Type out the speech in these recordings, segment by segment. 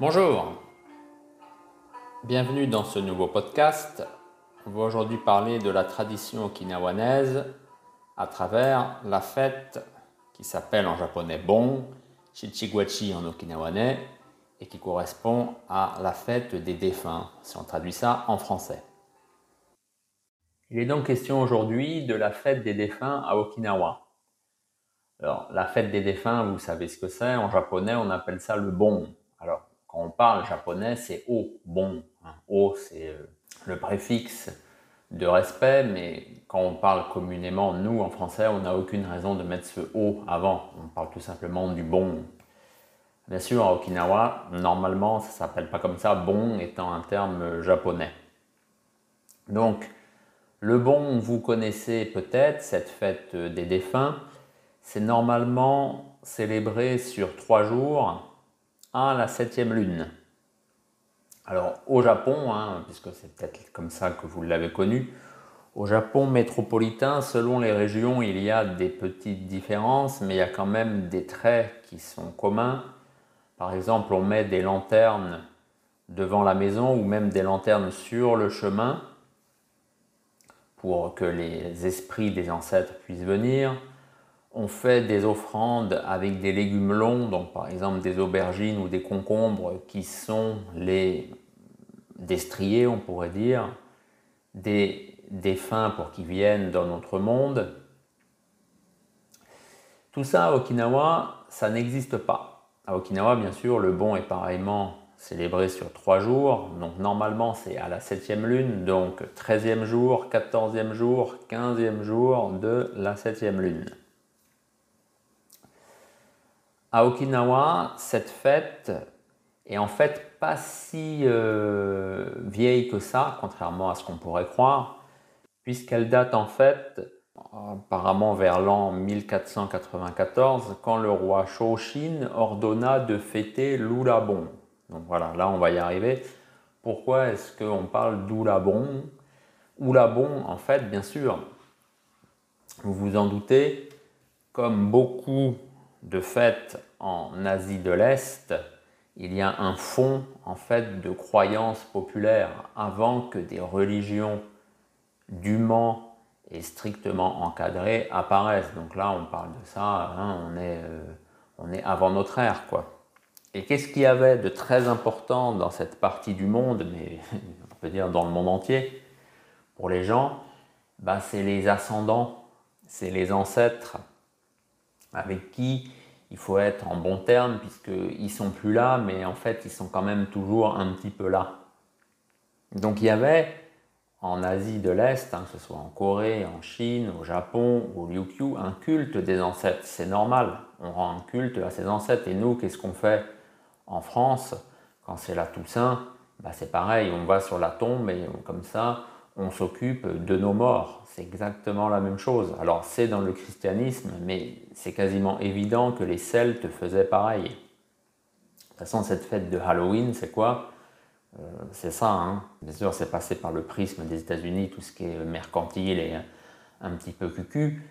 Bonjour, bienvenue dans ce nouveau podcast. On va aujourd'hui parler de la tradition okinawanaise à travers la fête qui s'appelle en japonais Bon, Shichiguachi en okinawanais, et qui correspond à la fête des défunts, si on traduit ça en français. Il est donc question aujourd'hui de la fête des défunts à Okinawa. Alors, la fête des défunts, vous savez ce que c'est. En japonais, on appelle ça le bon. Quand on parle japonais, c'est o, bon. Hein. O, c'est euh, le préfixe de respect, mais quand on parle communément, nous, en français, on n'a aucune raison de mettre ce o avant. On parle tout simplement du bon. Bien sûr, à Okinawa, normalement, ça s'appelle pas comme ça, bon étant un terme japonais. Donc, le bon, vous connaissez peut-être cette fête des défunts c'est normalement célébré sur trois jours à la septième lune. Alors au Japon, hein, puisque c'est peut-être comme ça que vous l'avez connu, au Japon métropolitain, selon les régions, il y a des petites différences, mais il y a quand même des traits qui sont communs. Par exemple, on met des lanternes devant la maison ou même des lanternes sur le chemin pour que les esprits des ancêtres puissent venir on fait des offrandes avec des légumes longs, donc par exemple des aubergines ou des concombres qui sont les destriers, on pourrait dire, des défunts pour qu'ils viennent dans notre monde. Tout ça à Okinawa, ça n'existe pas. À Okinawa, bien sûr, le bon est pareillement célébré sur trois jours. Donc normalement, c'est à la septième lune, donc 13e jour, 14e jour, 15e jour de la septième lune. À Okinawa, cette fête est en fait pas si euh, vieille que ça, contrairement à ce qu'on pourrait croire, puisqu'elle date en fait apparemment vers l'an 1494, quand le roi Shoshin ordonna de fêter l'Oulabon. Donc voilà, là on va y arriver. Pourquoi est-ce qu'on parle d'Oulabon? Oulabon, en fait, bien sûr, vous vous en doutez, comme beaucoup de fait en Asie de l'Est, il y a un fond en fait de croyances populaires avant que des religions dûment et strictement encadrées apparaissent. Donc là, on parle de ça, hein, on, est, euh, on est avant notre ère, quoi. Et qu'est-ce qu'il y avait de très important dans cette partie du monde, mais on peut dire dans le monde entier, pour les gens bah, C'est les ascendants, c'est les ancêtres avec qui il faut être en bon terme puisqu'ils sont plus là, mais en fait ils sont quand même toujours un petit peu là. Donc il y avait en Asie de l'Est, hein, que ce soit en Corée, en Chine, au Japon, au Ryukyu, un culte des ancêtres. C'est normal, on rend un culte à ses ancêtres. Et nous, qu'est-ce qu'on fait en France? Quand c'est la Toussaint bah, C'est pareil, on va sur la tombe et comme ça, on s'occupe de nos morts. C'est exactement la même chose. Alors c'est dans le christianisme, mais c'est quasiment évident que les Celtes faisaient pareil. De toute façon, cette fête de Halloween, c'est quoi? Euh, C'est ça. Hein. Bien sûr, c'est passé par le prisme des États-Unis, tout ce qui est mercantile et un petit peu cucu.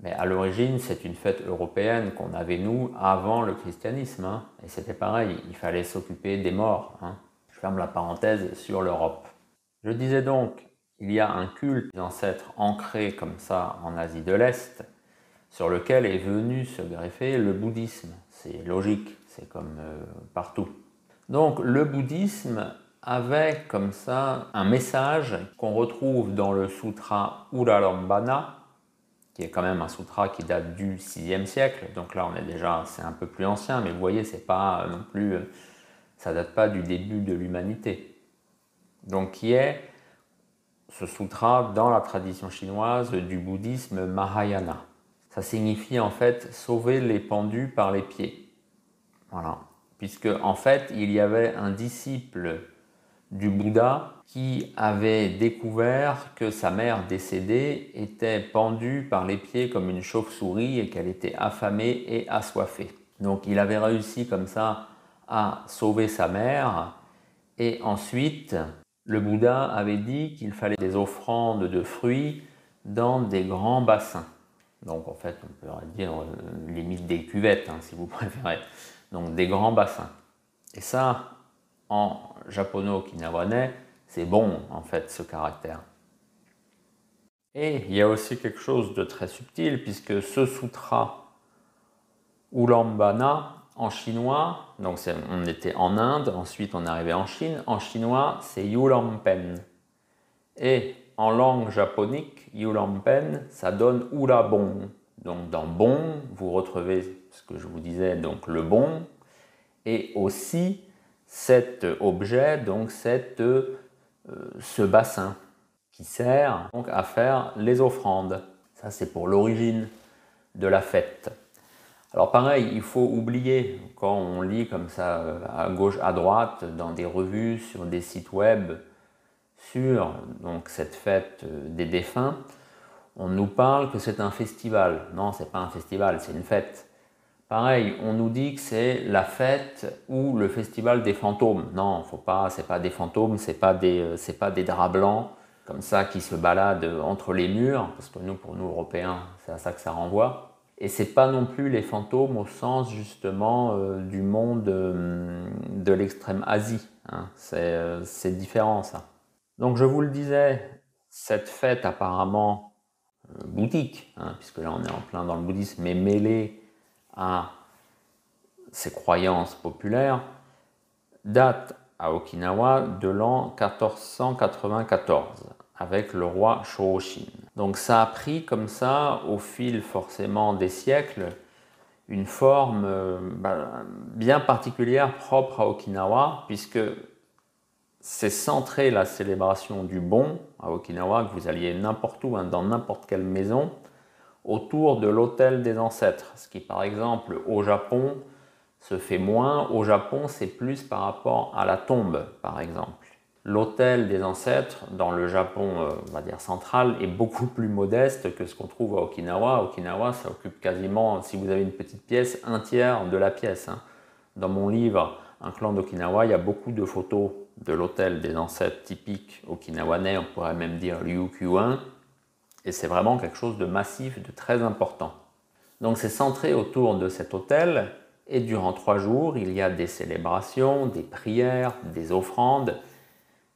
Mais à l'origine, c'est une fête européenne qu'on avait nous avant le christianisme. Hein. Et c'était pareil, il fallait s'occuper des morts. Hein. Je ferme la parenthèse sur l'Europe. Je disais donc, il y a un culte d'ancêtres ancré comme ça en Asie de l'Est, sur lequel est venu se greffer le bouddhisme. C'est logique, c'est comme euh, partout. Donc le bouddhisme avait comme ça un message qu'on retrouve dans le sutra Ulalambana, qui est quand même un sutra qui date du 6e siècle. Donc là, on est déjà, c'est un peu plus ancien, mais vous voyez, c'est pas non plus, ça date pas du début de l'humanité. Donc qui est ce sutra dans la tradition chinoise du bouddhisme Mahayana. Ça signifie en fait sauver les pendus par les pieds. Voilà. Puisque en fait, il y avait un disciple du Bouddha qui avait découvert que sa mère décédée était pendue par les pieds comme une chauve-souris et qu'elle était affamée et assoiffée. Donc il avait réussi comme ça à sauver sa mère et ensuite le Bouddha avait dit qu'il fallait des offrandes de fruits dans des grands bassins. Donc en fait, on pourrait dire euh, limite des cuvettes, hein, si vous préférez. Donc des grands bassins. Et ça, en japono-okinawanais, c'est bon en fait ce caractère. Et il y a aussi quelque chose de très subtil, puisque ce sutra Ulambana, en chinois, donc on était en Inde, ensuite on arrivé en Chine, en chinois c'est Yulampen. Et en langue japonique, Yulampen, ça donne Urabon. Donc dans bon, vous retrouvez ce que je vous disais, donc le bon, et aussi cet objet, donc cette, euh, ce bassin qui sert donc à faire les offrandes. Ça, c'est pour l'origine de la fête. Alors pareil, il faut oublier quand on lit comme ça euh, à gauche, à droite, dans des revues, sur des sites web, sur cette fête euh, des défunts, on nous parle que c'est un festival. Non, c'est pas un festival, c'est une fête. Pareil, on nous dit que c'est la fête ou le festival des fantômes. Non, faut pas, c'est pas des fantômes, c'est pas des, euh, pas des draps blancs, comme ça qui se baladent entre les murs, parce que nous, pour nous Européens, c'est à ça que ça renvoie. Et c'est pas non plus les fantômes au sens justement euh, du monde euh, de l'extrême Asie. Hein. Euh, c'est différent ça. Donc je vous le disais, cette fête apparemment bouddhique, hein, puisque là on est en plein dans le bouddhisme, mais mêlée à ces croyances populaires, date à Okinawa de l'an 1494 avec le roi Shōshin. Donc ça a pris comme ça, au fil forcément des siècles, une forme euh, bah, bien particulière propre à Okinawa, puisque c'est centré la célébration du bon à Okinawa, que vous alliez n'importe où, hein, dans n'importe quelle maison, autour de l'autel des ancêtres. Ce qui, par exemple, au Japon, se fait moins. Au Japon, c'est plus par rapport à la tombe, par exemple. L'hôtel des ancêtres dans le Japon, euh, on va dire central, est beaucoup plus modeste que ce qu'on trouve à Okinawa. Okinawa, ça occupe quasiment, si vous avez une petite pièce, un tiers de la pièce. Hein. Dans mon livre Un clan d'Okinawa, il y a beaucoup de photos de l'hôtel des ancêtres typiques okinawanais, on pourrait même dire Ryukyuan, et c'est vraiment quelque chose de massif, de très important. Donc c'est centré autour de cet hôtel, et durant trois jours, il y a des célébrations, des prières, des offrandes,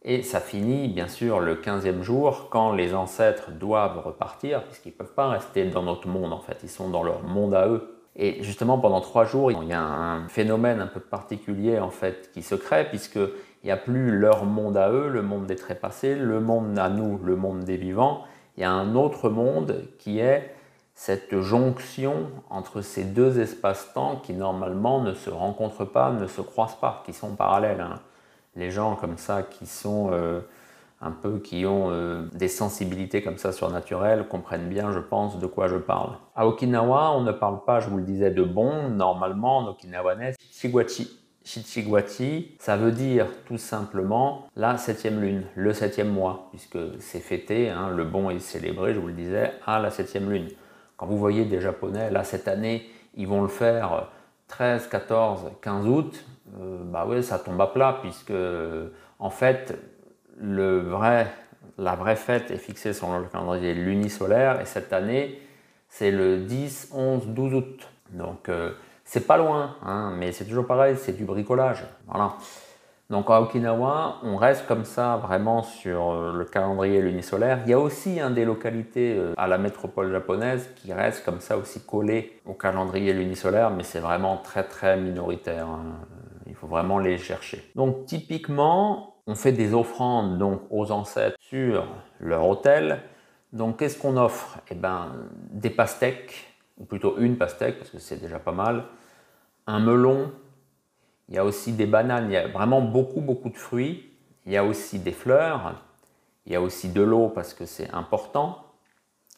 et ça finit bien sûr le 15e jour quand les ancêtres doivent repartir, puisqu'ils ne peuvent pas rester dans notre monde en fait, ils sont dans leur monde à eux. Et justement pendant trois jours, il y a un phénomène un peu particulier en fait qui se crée, puisqu'il n'y a plus leur monde à eux, le monde des trépassés, le monde à nous, le monde des vivants. Il y a un autre monde qui est cette jonction entre ces deux espaces-temps qui normalement ne se rencontrent pas, ne se croisent pas, qui sont parallèles. Hein les gens comme ça qui sont euh, un peu, qui ont euh, des sensibilités comme ça surnaturelles, comprennent bien, je pense, de quoi je parle. À Okinawa, on ne parle pas, je vous le disais, de bon. Normalement, en okinawanais, Shichiguachi. Shichiguachi, ça veut dire tout simplement la septième lune, le septième mois, puisque c'est fêté, hein, le bon est célébré, je vous le disais, à la septième lune. Quand vous voyez des Japonais, là, cette année, ils vont le faire 13, 14, 15 août, euh, bah ça tombe à plat, puisque en fait, la vraie fête est fixée sur le calendrier lunisolaire, et cette année, c'est le 10, 11, 12 août. Donc, euh, c'est pas loin, hein, mais c'est toujours pareil, c'est du bricolage. Voilà. Donc à Okinawa, on reste comme ça vraiment sur euh, le calendrier lunisolaire. Il y a aussi un des localités à la métropole japonaise qui restent comme ça aussi collées au calendrier lunisolaire, mais c'est vraiment très très minoritaire. Hein faut vraiment les chercher. Donc typiquement, on fait des offrandes donc aux ancêtres sur leur hôtel. Donc qu'est-ce qu'on offre? Eh ben des pastèques, ou plutôt une pastèque parce que c'est déjà pas mal, un melon. Il y a aussi des bananes. Il y a vraiment beaucoup beaucoup de fruits. Il y a aussi des fleurs. Il y a aussi de l'eau parce que c'est important.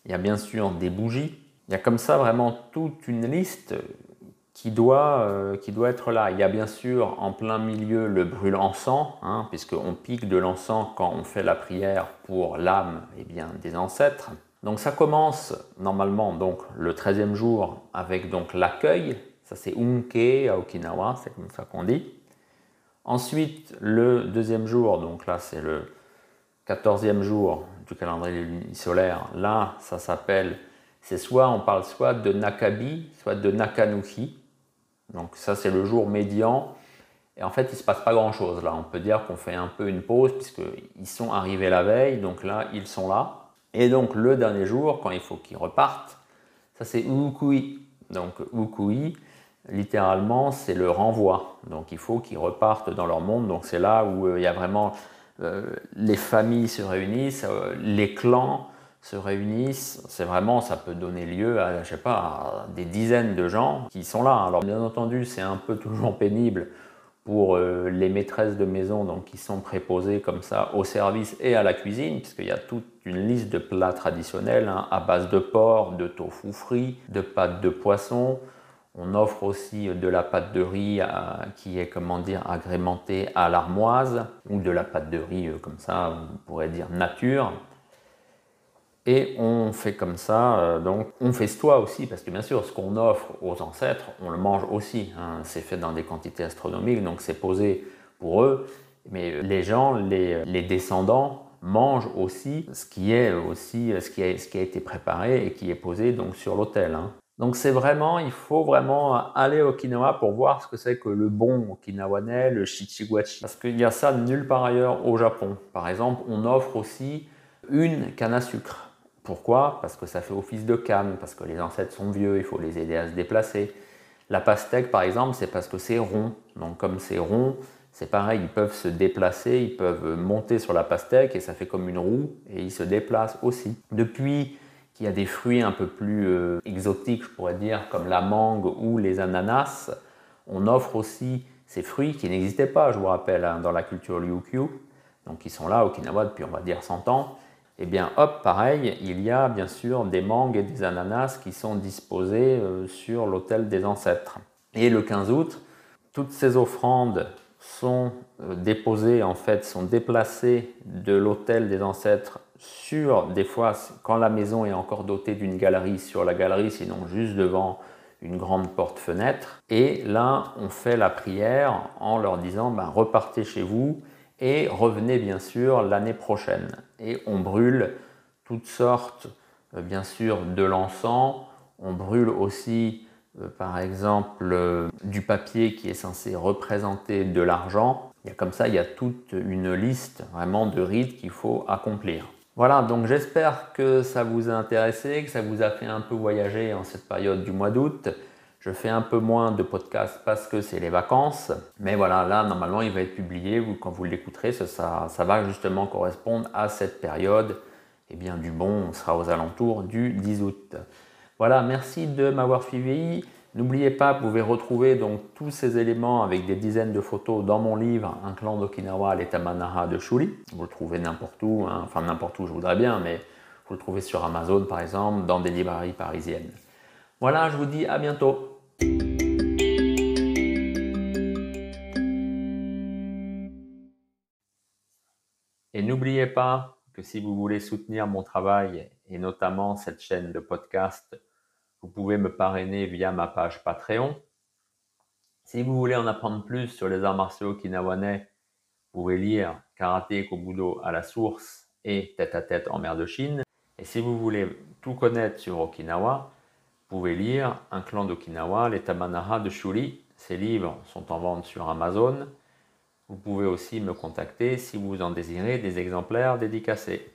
Il y a bien sûr des bougies. Il y a comme ça vraiment toute une liste qui doit, euh, qui doit être là. Il y a bien sûr en plein milieu le brûle-encens, hein, puisqu'on pique de l'encens quand on fait la prière pour l'âme eh bien, des ancêtres. Donc ça commence normalement donc, le 13e jour avec donc l'accueil, ça c'est Unke à Okinawa, c'est comme ça qu'on dit. Ensuite, le deuxième jour, donc là c'est le 14e jour du calendrier solaire, là ça s'appelle, c'est soit on parle soit de Nakabi, soit de Nakanuki, donc ça c'est le jour médian Et en fait, il ne se passe pas grand-chose là. On peut dire qu'on fait un peu une pause puisqu'ils sont arrivés la veille, donc là, ils sont là. Et donc le dernier jour, quand il faut qu'ils repartent, ça c'est Ukui. Donc Ukui, littéralement, c'est le renvoi. Donc il faut qu'ils repartent dans leur monde. Donc c'est là où euh, il y a vraiment euh, les familles se réunissent, euh, les clans se réunissent. C'est vraiment, ça peut donner lieu à, je sais pas, des dizaines de gens qui sont là. Alors bien entendu, c'est un peu toujours pénible pour euh, les maîtresses de maison donc, qui sont préposées comme ça au service et à la cuisine, puisqu'il y a toute une liste de plats traditionnels hein, à base de porc, de tofu frit, de pâtes de poisson. On offre aussi de la pâte de riz qui est comment dire agrémentée à l'armoise ou de la pâte de riz euh, comme ça, on pourrait dire nature. Et on fait comme ça, euh, donc on festoie aussi, parce que bien sûr, ce qu'on offre aux ancêtres, on le mange aussi. Hein. C'est fait dans des quantités astronomiques, donc c'est posé pour eux. Mais les gens, les, descendants, mangent aussi ce qui est aussi a, ce qui a été préparé et qui est posé donc sur l'autel. Hein. Donc c'est vraiment, il faut vraiment aller au Okinawa pour voir ce que c'est que le bon okinawanais, le shichiguachi. Parce qu'il y a ça nulle part ailleurs au Japon. Par exemple, on offre aussi une canne à sucre. Pourquoi? Parce que ça fait office de canne, parce que les ancêtres sont vieux, il faut les aider à se déplacer. La pastèque, par exemple, c'est parce que c'est rond. Donc comme c'est rond, c'est pareil, ils peuvent se déplacer, ils peuvent monter sur la pastèque et ça fait comme une roue et ils se déplacent aussi. Depuis qu'il y a des fruits un peu plus euh, exotiques, je pourrais dire, comme la mangue ou les ananas, on offre aussi ces fruits qui n'existaient pas, je vous rappelle, hein, dans la culture Ryukyu. Donc ils sont là Okinawa depuis, on va dire, 100 ans. Eh bien, hop, pareil, il y a bien sûr des mangues et des ananas qui sont disposés euh, sur l'autel des ancêtres. Et le 15 août, toutes ces offrandes sont euh, déposées, en fait, sont déplacées de l'autel des ancêtres sur, des fois, quand la maison est encore dotée d'une galerie, sur la galerie, sinon juste devant une grande porte-fenêtre. Et là, on fait la prière en leur disant, ben, repartez chez vous et revenez bien sûr l'année prochaine. Et on brûle toutes sortes, euh, bien sûr, de l'encens. On brûle aussi, euh, par exemple, euh, du papier qui est censé représenter de l'argent. Il y a comme ça, il y a toute une liste vraiment de rites qu'il faut accomplir. Voilà, donc j'espère que ça vous a intéressé, que ça vous a fait un peu voyager en cette période du mois d'août. Je fais un peu moins de podcasts parce que c'est les vacances. Mais voilà, là, normalement, il va être publié. quand vous l'écouterez, ça, va justement correspondre à cette période. Eh bien, du bon, on sera aux alentours du 10 août. Voilà, merci de m'avoir suivi. N'oubliez pas, vous pouvez retrouver donc tous ces éléments avec des dizaines de photos dans mon livre Un clan d'Okinawa, l'état Manaha de Shuri. Vous le trouvez n'importe où, hein. enfin n'importe où, je voudrais bien, mais vous le trouvez sur Amazon par exemple, dans des librairies parisiennes. Voilà, je vous dis à bientôt. Et n'oubliez pas que si vous voulez soutenir mon travail et notamment cette chaîne de podcast, vous pouvez me parrainer via ma page Patreon. Si vous voulez en apprendre plus sur les arts martiaux kinawanais, vous pouvez lire Karaté Kobudo à la source et Tête à tête en mer de Chine. Et si vous voulez tout connaître sur Okinawa, vous pouvez lire Un clan d'Okinawa, les Tamanaha de Shuri. Ces livres sont en vente sur Amazon. Vous pouvez aussi me contacter si vous en désirez des exemplaires dédicacés.